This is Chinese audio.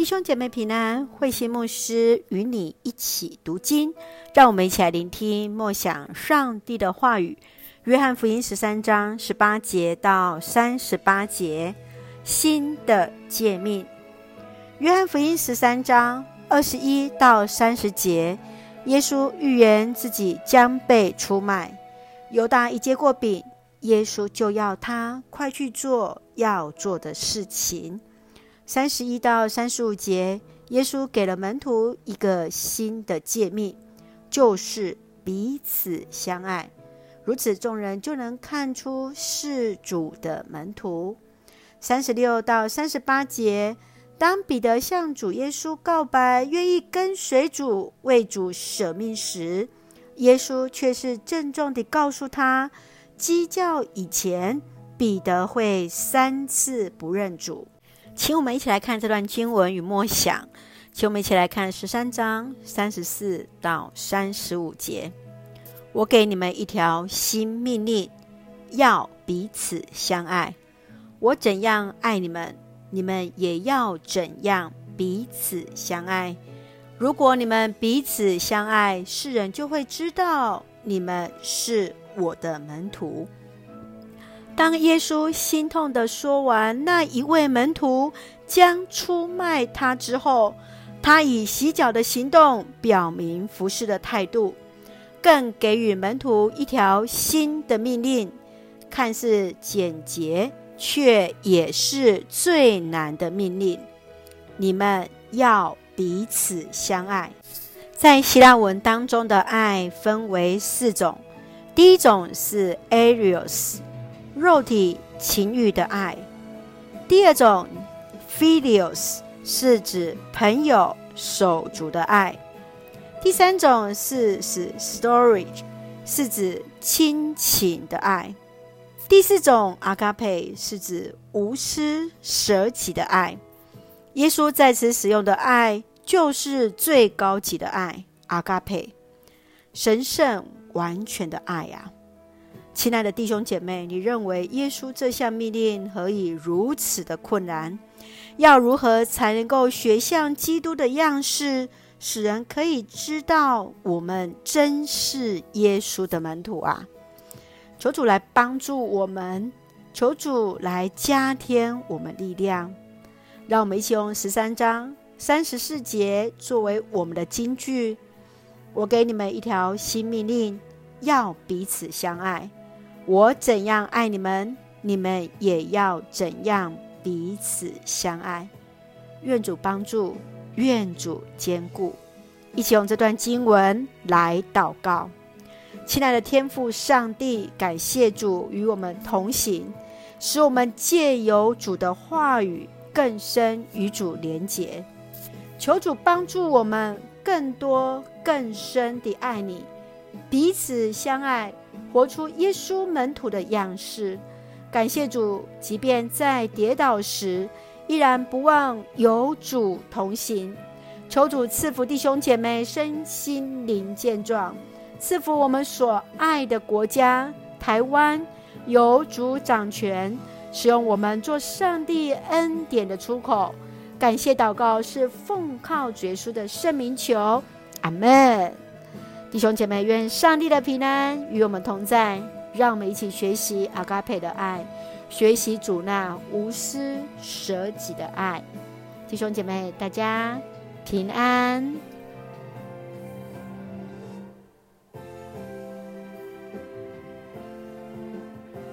弟兄姐妹平安，慧心牧师与你一起读经，让我们一起来聆听默想上帝的话语。约翰福音十三章十八节到三十八节，新的诫命。约翰福音十三章二十一到三十节，耶稣预言自己将被出卖。犹大一接过饼，耶稣就要他快去做要做的事情。三十一到三十五节，耶稣给了门徒一个新的诫命，就是彼此相爱。如此，众人就能看出是主的门徒。三十六到三十八节，当彼得向主耶稣告白，愿意跟随主、为主舍命时，耶稣却是郑重地告诉他，鸡叫以前，彼得会三次不认主。请我们一起来看这段经文与默想。请我们一起来看十三章三十四到三十五节。我给你们一条新命令，要彼此相爱。我怎样爱你们，你们也要怎样彼此相爱。如果你们彼此相爱，世人就会知道你们是我的门徒。当耶稣心痛地说完那一位门徒将出卖他之后，他以洗脚的行动表明服侍的态度，更给予门徒一条新的命令，看似简洁，却也是最难的命令：你们要彼此相爱。在希腊文当中的爱分为四种，第一种是 Arios。肉体情欲的爱。第二种，Philios，是指朋友手足的爱。第三种是指 storage 是指亲情的爱。第四种，Agape，是指无私舍己的爱。耶稣在此使用的爱，就是最高级的爱，Agape，神圣完全的爱呀、啊。亲爱的弟兄姐妹，你认为耶稣这项命令何以如此的困难？要如何才能够学像基督的样式，使人可以知道我们真是耶稣的门徒啊？求主来帮助我们，求主来加添我们力量。让我们一起用十三章三十四节作为我们的金句。我给你们一条新命令，要彼此相爱。我怎样爱你们，你们也要怎样彼此相爱。愿主帮助，愿主坚固。一起用这段经文来祷告。亲爱的天父上帝，感谢主与我们同行，使我们借由主的话语更深与主连结。求主帮助我们更多更深地爱你，彼此相爱。活出耶稣门徒的样式，感谢主，即便在跌倒时，依然不忘有主同行。求主赐福弟兄姐妹身心灵健壮，赐福我们所爱的国家台湾，有主掌权，使用我们做上帝恩典的出口。感谢祷告是奉靠主耶稣的圣名求，阿门。弟兄姐妹，愿上帝的平安与我们同在。让我们一起学习阿嘎佩的爱，学习主那无私舍己的爱。弟兄姐妹，大家平安。